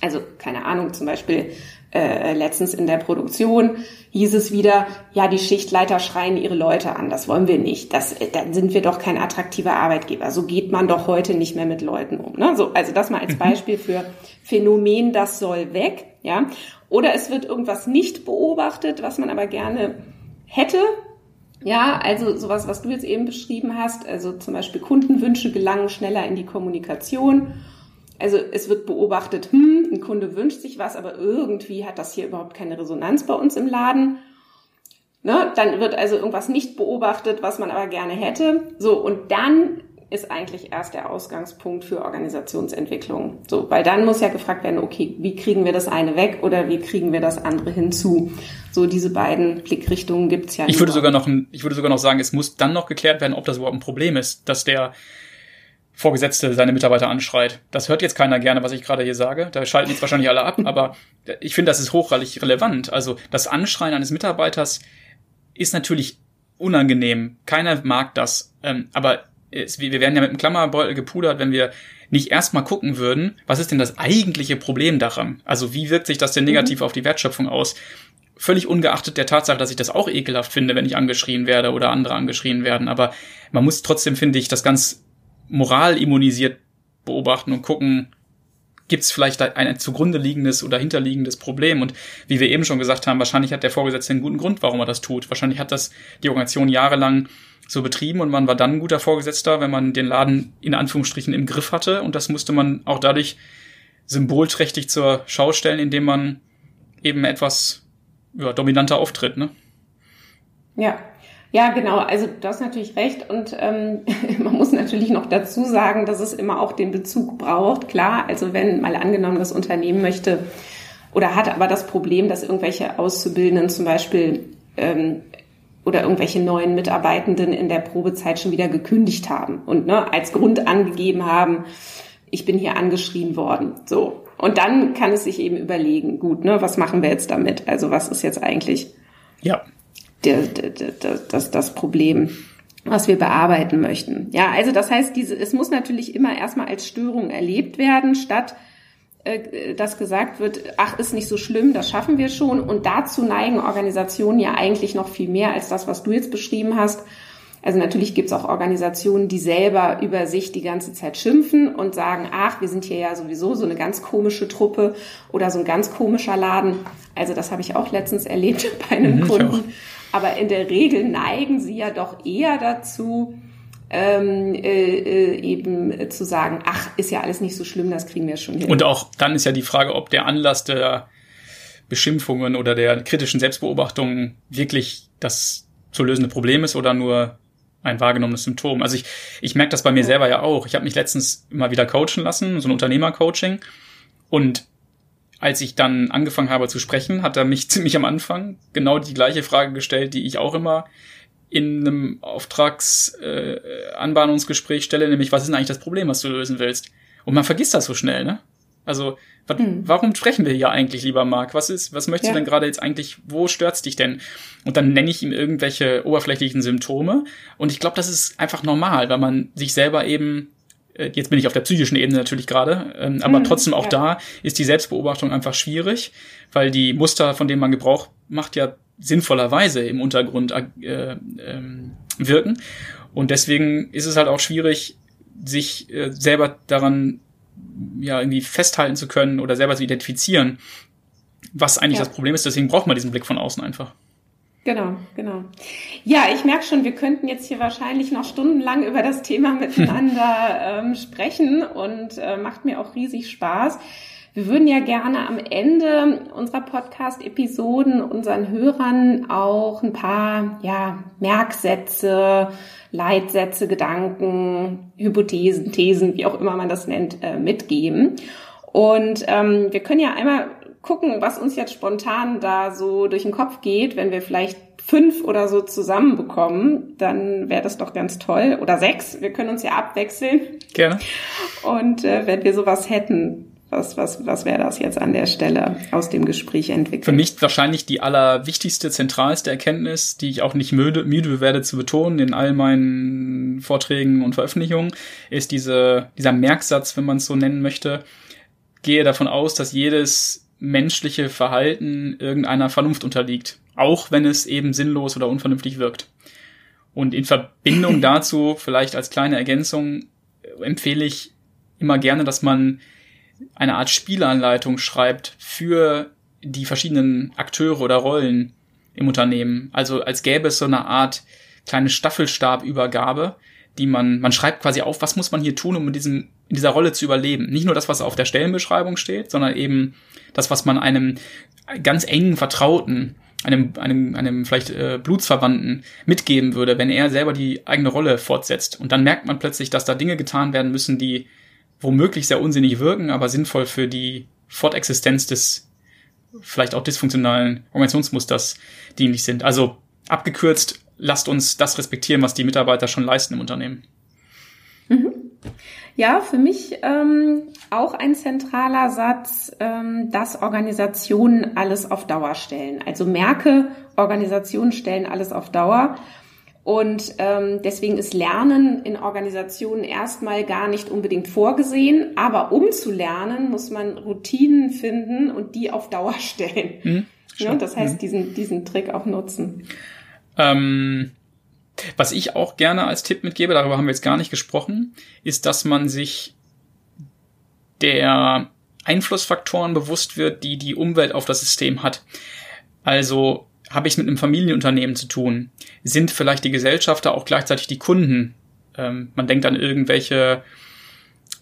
also keine Ahnung, zum Beispiel äh, letztens in der Produktion hieß es wieder, ja, die Schichtleiter schreien ihre Leute an, das wollen wir nicht. Das, äh, dann sind wir doch kein attraktiver Arbeitgeber. So geht man doch heute nicht mehr mit Leuten um. Ne? So, also das mal als mhm. Beispiel für Phänomen, das soll weg. Ja? Oder es wird irgendwas nicht beobachtet, was man aber gerne hätte. Ja, also sowas, was du jetzt eben beschrieben hast, also zum Beispiel Kundenwünsche gelangen schneller in die Kommunikation also es wird beobachtet, hm, ein Kunde wünscht sich was, aber irgendwie hat das hier überhaupt keine Resonanz bei uns im Laden. Ne? Dann wird also irgendwas nicht beobachtet, was man aber gerne hätte. So, und dann ist eigentlich erst der Ausgangspunkt für Organisationsentwicklung. So, weil dann muss ja gefragt werden, okay, wie kriegen wir das eine weg oder wie kriegen wir das andere hinzu? So, diese beiden Blickrichtungen gibt's ja. Ich würde sogar noch, ich würde sogar noch sagen, es muss dann noch geklärt werden, ob das überhaupt ein Problem ist, dass der Vorgesetzte seine Mitarbeiter anschreit. Das hört jetzt keiner gerne, was ich gerade hier sage. Da schalten jetzt wahrscheinlich alle ab, aber ich finde, das ist hochgradig relevant. Also das Anschreien eines Mitarbeiters ist natürlich unangenehm. Keiner mag das. Ähm, aber wir werden ja mit dem Klammerbeutel gepudert, wenn wir nicht erstmal gucken würden, was ist denn das eigentliche Problem daran? Also wie wirkt sich das denn negativ mhm. auf die Wertschöpfung aus? Völlig ungeachtet der Tatsache, dass ich das auch ekelhaft finde, wenn ich angeschrien werde oder andere angeschrien werden. Aber man muss trotzdem, finde ich, das ganz moralimmunisiert beobachten und gucken, gibt es vielleicht ein zugrunde liegendes oder hinterliegendes Problem. Und wie wir eben schon gesagt haben, wahrscheinlich hat der Vorgesetzte einen guten Grund, warum er das tut. Wahrscheinlich hat das die Organisation jahrelang so betrieben und man war dann ein guter Vorgesetzter, wenn man den Laden in Anführungsstrichen im Griff hatte. Und das musste man auch dadurch symbolträchtig zur Schau stellen, indem man eben etwas ja, dominanter auftritt. Ne? Ja, ja, genau. Also du hast natürlich recht und ähm, man muss natürlich noch dazu sagen, dass es immer auch den Bezug braucht. Klar, also wenn mal angenommen das Unternehmen möchte oder hat aber das Problem, dass irgendwelche Auszubildenden zum Beispiel ähm, oder irgendwelche neuen Mitarbeitenden in der Probezeit schon wieder gekündigt haben und ne, als Grund angegeben haben, ich bin hier angeschrien worden. So. Und dann kann es sich eben überlegen, gut, ne, was machen wir jetzt damit? Also was ist jetzt eigentlich ja. Der, der, der, das, das Problem, was wir bearbeiten möchten? Ja, also das heißt, diese, es muss natürlich immer erstmal als Störung erlebt werden, statt äh, dass gesagt wird, ach, ist nicht so schlimm, das schaffen wir schon. Und dazu neigen Organisationen ja eigentlich noch viel mehr als das, was du jetzt beschrieben hast. Also natürlich gibt es auch Organisationen, die selber über sich die ganze Zeit schimpfen und sagen, ach, wir sind hier ja sowieso so eine ganz komische Truppe oder so ein ganz komischer Laden. Also das habe ich auch letztens erlebt bei einem mhm, Kunden. Aber in der Regel neigen sie ja doch eher dazu, ähm, äh, äh, eben zu sagen, ach, ist ja alles nicht so schlimm, das kriegen wir schon hin. Und auch dann ist ja die Frage, ob der Anlass der Beschimpfungen oder der kritischen Selbstbeobachtungen wirklich das zu lösende Problem ist oder nur ein wahrgenommenes Symptom. Also ich, ich merke das bei mir selber ja auch. Ich habe mich letztens immer wieder coachen lassen, so ein Unternehmercoaching. Und als ich dann angefangen habe zu sprechen, hat er mich ziemlich am Anfang genau die gleiche Frage gestellt, die ich auch immer in einem Auftragsanbahnungsgespräch äh, stelle, nämlich was ist denn eigentlich das Problem, was du lösen willst? Und man vergisst das so schnell, ne? Also, wat, hm. warum sprechen wir hier eigentlich, lieber Marc? Was ist, was möchtest ja. du denn gerade jetzt eigentlich, wo stört's dich denn? Und dann nenne ich ihm irgendwelche oberflächlichen Symptome. Und ich glaube, das ist einfach normal, weil man sich selber eben jetzt bin ich auf der psychischen Ebene natürlich gerade, ähm, aber hm, trotzdem auch ja. da ist die Selbstbeobachtung einfach schwierig, weil die Muster, von denen man Gebrauch macht, ja sinnvollerweise im Untergrund äh, ähm, wirken. Und deswegen ist es halt auch schwierig, sich äh, selber daran ja irgendwie festhalten zu können oder selber zu identifizieren, was eigentlich ja. das Problem ist. Deswegen braucht man diesen Blick von außen einfach. Genau, genau. Ja, ich merke schon, wir könnten jetzt hier wahrscheinlich noch stundenlang über das Thema miteinander ähm, sprechen und äh, macht mir auch riesig Spaß. Wir würden ja gerne am Ende unserer Podcast-Episoden unseren Hörern auch ein paar ja, Merksätze, Leitsätze, Gedanken, Hypothesen, Thesen, wie auch immer man das nennt, äh, mitgeben. Und ähm, wir können ja einmal gucken, was uns jetzt spontan da so durch den Kopf geht, wenn wir vielleicht fünf oder so zusammenbekommen, dann wäre das doch ganz toll. Oder sechs, wir können uns ja abwechseln. Gerne. Und äh, wenn wir sowas hätten, was, was, was wäre das jetzt an der Stelle aus dem Gespräch entwickelt? Für mich wahrscheinlich die allerwichtigste, zentralste Erkenntnis, die ich auch nicht müde, müde werde zu betonen in all meinen Vorträgen und Veröffentlichungen, ist diese, dieser Merksatz, wenn man es so nennen möchte. Gehe davon aus, dass jedes menschliche Verhalten irgendeiner Vernunft unterliegt. Auch wenn es eben sinnlos oder unvernünftig wirkt. Und in Verbindung dazu, vielleicht als kleine Ergänzung, empfehle ich immer gerne, dass man eine Art Spielanleitung schreibt für die verschiedenen Akteure oder Rollen im Unternehmen. Also als gäbe es so eine Art kleine Staffelstabübergabe, die man, man schreibt quasi auf, was muss man hier tun, um in diesem, in dieser Rolle zu überleben. Nicht nur das, was auf der Stellenbeschreibung steht, sondern eben das, was man einem ganz engen Vertrauten, einem, einem, einem vielleicht äh, Blutsverwandten mitgeben würde, wenn er selber die eigene Rolle fortsetzt. Und dann merkt man plötzlich, dass da Dinge getan werden müssen, die womöglich sehr unsinnig wirken, aber sinnvoll für die Fortexistenz des vielleicht auch dysfunktionalen Organisationsmusters dienlich sind. Also abgekürzt, lasst uns das respektieren, was die Mitarbeiter schon leisten im Unternehmen. Mhm. Ja, für mich ähm, auch ein zentraler Satz, ähm, dass Organisationen alles auf Dauer stellen. Also merke, Organisationen stellen alles auf Dauer. Und ähm, deswegen ist Lernen in Organisationen erstmal gar nicht unbedingt vorgesehen. Aber um zu lernen, muss man Routinen finden und die auf Dauer stellen. Mhm, ja, das heißt, mhm. diesen, diesen Trick auch nutzen. Ähm, was ich auch gerne als Tipp mitgebe, darüber haben wir jetzt gar nicht gesprochen, ist, dass man sich der Einflussfaktoren bewusst wird, die die Umwelt auf das System hat. Also habe ich es mit einem Familienunternehmen zu tun? Sind vielleicht die Gesellschafter auch gleichzeitig die Kunden? Ähm, man denkt an irgendwelche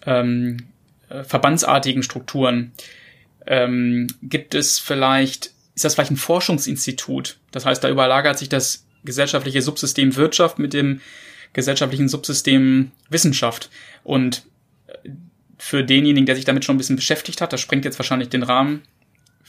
ähm, äh, verbandsartigen Strukturen. Ähm, gibt es vielleicht, ist das vielleicht ein Forschungsinstitut? Das heißt, da überlagert sich das gesellschaftliche Subsystem Wirtschaft mit dem gesellschaftlichen Subsystem Wissenschaft. Und äh, für denjenigen, der sich damit schon ein bisschen beschäftigt hat, das sprengt jetzt wahrscheinlich den Rahmen,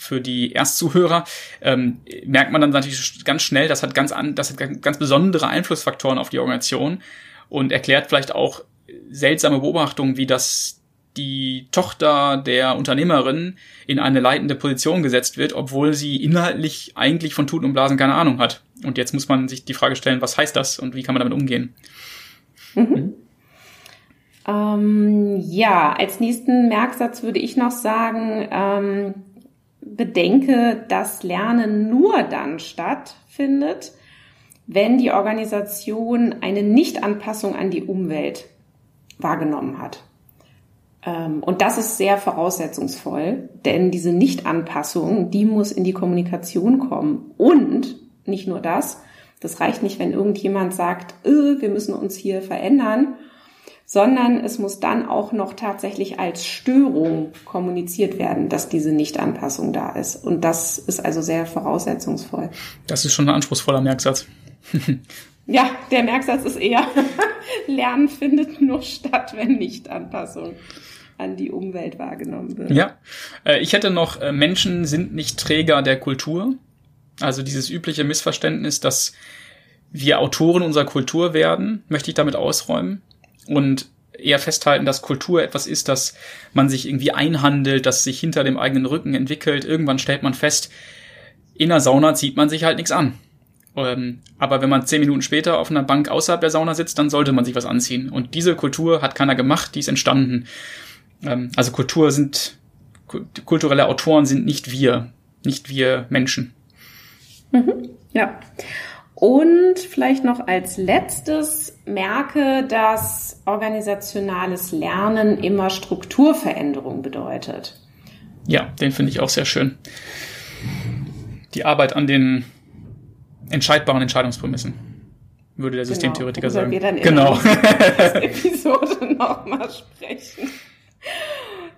für die Erstzuhörer, ähm, merkt man dann natürlich ganz schnell, das hat ganz, an, das hat ganz besondere Einflussfaktoren auf die Organisation und erklärt vielleicht auch seltsame Beobachtungen, wie das die Tochter der Unternehmerin in eine leitende Position gesetzt wird, obwohl sie inhaltlich eigentlich von Tuten und Blasen keine Ahnung hat. Und jetzt muss man sich die Frage stellen, was heißt das und wie kann man damit umgehen? Mhm. Ähm, ja, als nächsten Merksatz würde ich noch sagen, ähm, bedenke, dass Lernen nur dann stattfindet, wenn die Organisation eine Nichtanpassung an die Umwelt wahrgenommen hat. Ähm, und das ist sehr voraussetzungsvoll, denn diese Nichtanpassung, die muss in die Kommunikation kommen. Und nicht nur das, das reicht nicht, wenn irgendjemand sagt, äh, wir müssen uns hier verändern, sondern es muss dann auch noch tatsächlich als Störung kommuniziert werden, dass diese Nichtanpassung da ist. Und das ist also sehr voraussetzungsvoll. Das ist schon ein anspruchsvoller Merksatz. ja, der Merksatz ist eher, Lernen findet nur statt, wenn Nichtanpassung an die Umwelt wahrgenommen wird. Ja, äh, ich hätte noch, äh, Menschen sind nicht Träger der Kultur. Also dieses übliche Missverständnis, dass wir Autoren unserer Kultur werden, möchte ich damit ausräumen und eher festhalten, dass Kultur etwas ist, das man sich irgendwie einhandelt, das sich hinter dem eigenen Rücken entwickelt. Irgendwann stellt man fest, in der Sauna zieht man sich halt nichts an. Ähm, aber wenn man zehn Minuten später auf einer Bank außerhalb der Sauna sitzt, dann sollte man sich was anziehen. Und diese Kultur hat keiner gemacht, die ist entstanden. Ähm, also Kultur sind, kulturelle Autoren sind nicht wir, nicht wir Menschen. Mhm, ja. Und vielleicht noch als letztes merke, dass organisationales Lernen immer Strukturveränderung bedeutet. Ja, den finde ich auch sehr schön. Die Arbeit an den entscheidbaren Entscheidungsprämissen, würde der genau, Systemtheoretiker sagen. Wir dann genau. in der Episode nochmal sprechen.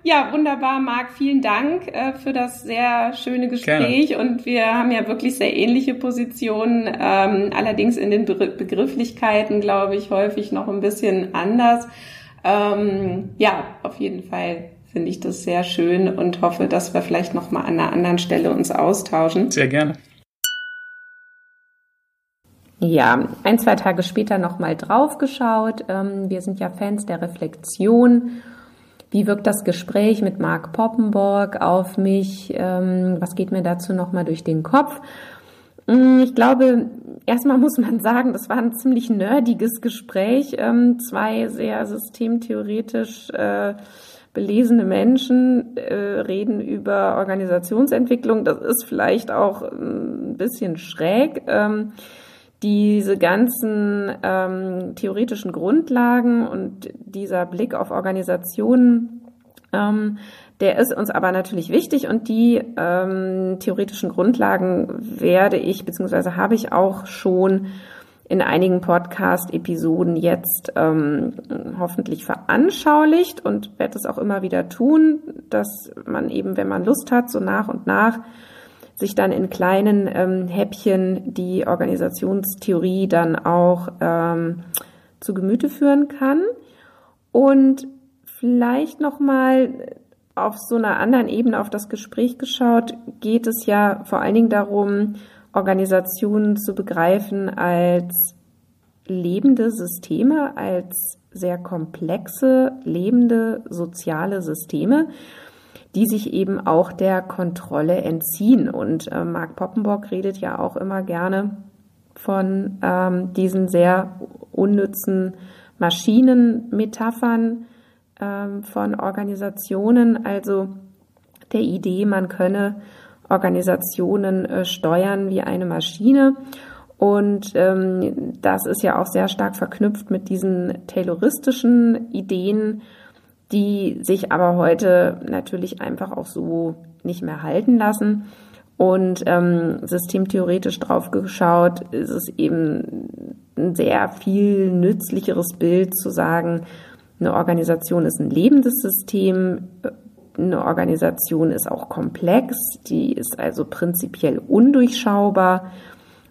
Ja, wunderbar, Marc. Vielen Dank äh, für das sehr schöne Gespräch. Gerne. Und wir haben ja wirklich sehr ähnliche Positionen, ähm, allerdings in den Be Begrifflichkeiten, glaube ich, häufig noch ein bisschen anders. Ähm, ja, auf jeden Fall finde ich das sehr schön und hoffe, dass wir vielleicht noch mal an einer anderen Stelle uns austauschen. Sehr gerne. Ja, ein, zwei Tage später noch mal draufgeschaut. Ähm, wir sind ja Fans der Reflexion wie wirkt das Gespräch mit Mark Poppenborg auf mich? Ähm, was geht mir dazu nochmal durch den Kopf? Mm, ich glaube, erstmal muss man sagen, das war ein ziemlich nerdiges Gespräch. Ähm, zwei sehr systemtheoretisch äh, belesene Menschen äh, reden über Organisationsentwicklung. Das ist vielleicht auch ein bisschen schräg. Diese ganzen ähm, theoretischen Grundlagen und dieser Blick auf Organisationen, ähm, der ist uns aber natürlich wichtig und die ähm, theoretischen Grundlagen werde ich beziehungsweise habe ich auch schon in einigen Podcast-Episoden jetzt ähm, hoffentlich veranschaulicht und werde es auch immer wieder tun, dass man eben, wenn man Lust hat, so nach und nach sich dann in kleinen ähm, Häppchen die Organisationstheorie dann auch ähm, zu Gemüte führen kann. Und vielleicht nochmal auf so einer anderen Ebene auf das Gespräch geschaut, geht es ja vor allen Dingen darum, Organisationen zu begreifen als lebende Systeme, als sehr komplexe, lebende soziale Systeme die sich eben auch der Kontrolle entziehen. Und äh, Mark Poppenbock redet ja auch immer gerne von ähm, diesen sehr unnützen Maschinenmetaphern ähm, von Organisationen, also der Idee, man könne Organisationen äh, steuern wie eine Maschine. Und ähm, das ist ja auch sehr stark verknüpft mit diesen tayloristischen Ideen, die sich aber heute natürlich einfach auch so nicht mehr halten lassen. Und ähm, systemtheoretisch drauf geschaut, ist es eben ein sehr viel nützlicheres Bild zu sagen, eine Organisation ist ein lebendes System, eine Organisation ist auch komplex, die ist also prinzipiell undurchschaubar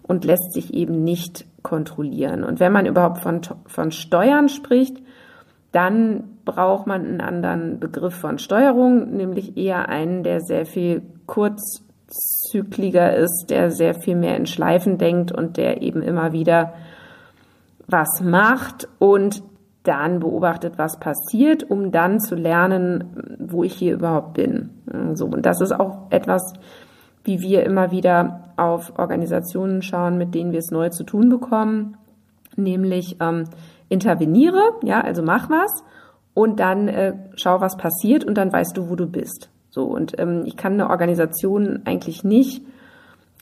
und lässt sich eben nicht kontrollieren. Und wenn man überhaupt von, von Steuern spricht, dann braucht man einen anderen Begriff von Steuerung, nämlich eher einen, der sehr viel kurzzykliger ist, der sehr viel mehr in Schleifen denkt und der eben immer wieder was macht und dann beobachtet, was passiert, um dann zu lernen, wo ich hier überhaupt bin. So, und das ist auch etwas, wie wir immer wieder auf Organisationen schauen, mit denen wir es neu zu tun bekommen, nämlich ähm, interveniere, ja, also mach was und dann äh, schau, was passiert und dann weißt du, wo du bist. So und ähm, ich kann eine Organisation eigentlich nicht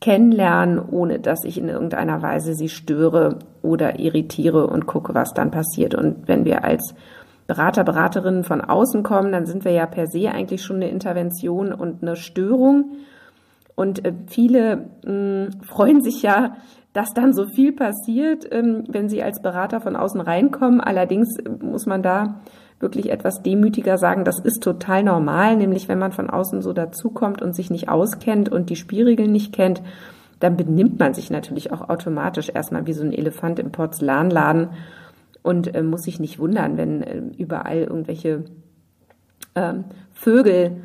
kennenlernen, ohne dass ich in irgendeiner Weise sie störe oder irritiere und gucke, was dann passiert. Und wenn wir als Berater, Beraterinnen von außen kommen, dann sind wir ja per se eigentlich schon eine Intervention und eine Störung. Und äh, viele mh, mm, freuen sich ja, dass dann so viel passiert, ähm, wenn sie als Berater von außen reinkommen. Allerdings äh, muss man da wirklich etwas demütiger sagen, das ist total normal, nämlich wenn man von außen so dazukommt und sich nicht auskennt und die Spielregeln nicht kennt, dann benimmt man sich natürlich auch automatisch erstmal wie so ein Elefant im Porzellanladen und äh, muss sich nicht wundern, wenn äh, überall irgendwelche äh, Vögel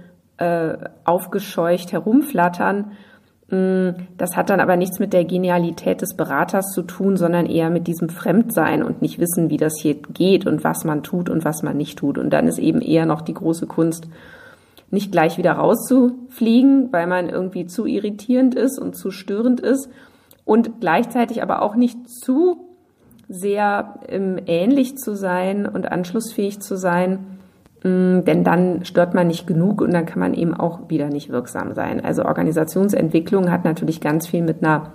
aufgescheucht herumflattern das hat dann aber nichts mit der Genialität des Beraters zu tun, sondern eher mit diesem Fremdsein und nicht wissen, wie das hier geht und was man tut und was man nicht tut. Und dann ist eben eher noch die große Kunst, nicht gleich wieder rauszufliegen, weil man irgendwie zu irritierend ist und zu störend ist und gleichzeitig aber auch nicht zu sehr ähnlich zu sein und anschlussfähig zu sein, denn dann stört man nicht genug und dann kann man eben auch wieder nicht wirksam sein. Also Organisationsentwicklung hat natürlich ganz viel mit einer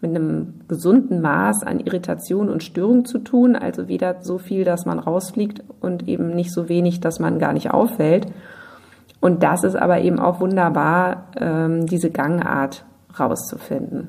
mit einem gesunden Maß an Irritation und Störung zu tun, also weder so viel, dass man rausfliegt und eben nicht so wenig, dass man gar nicht auffällt. Und das ist aber eben auch wunderbar, ähm, diese Gangart rauszufinden.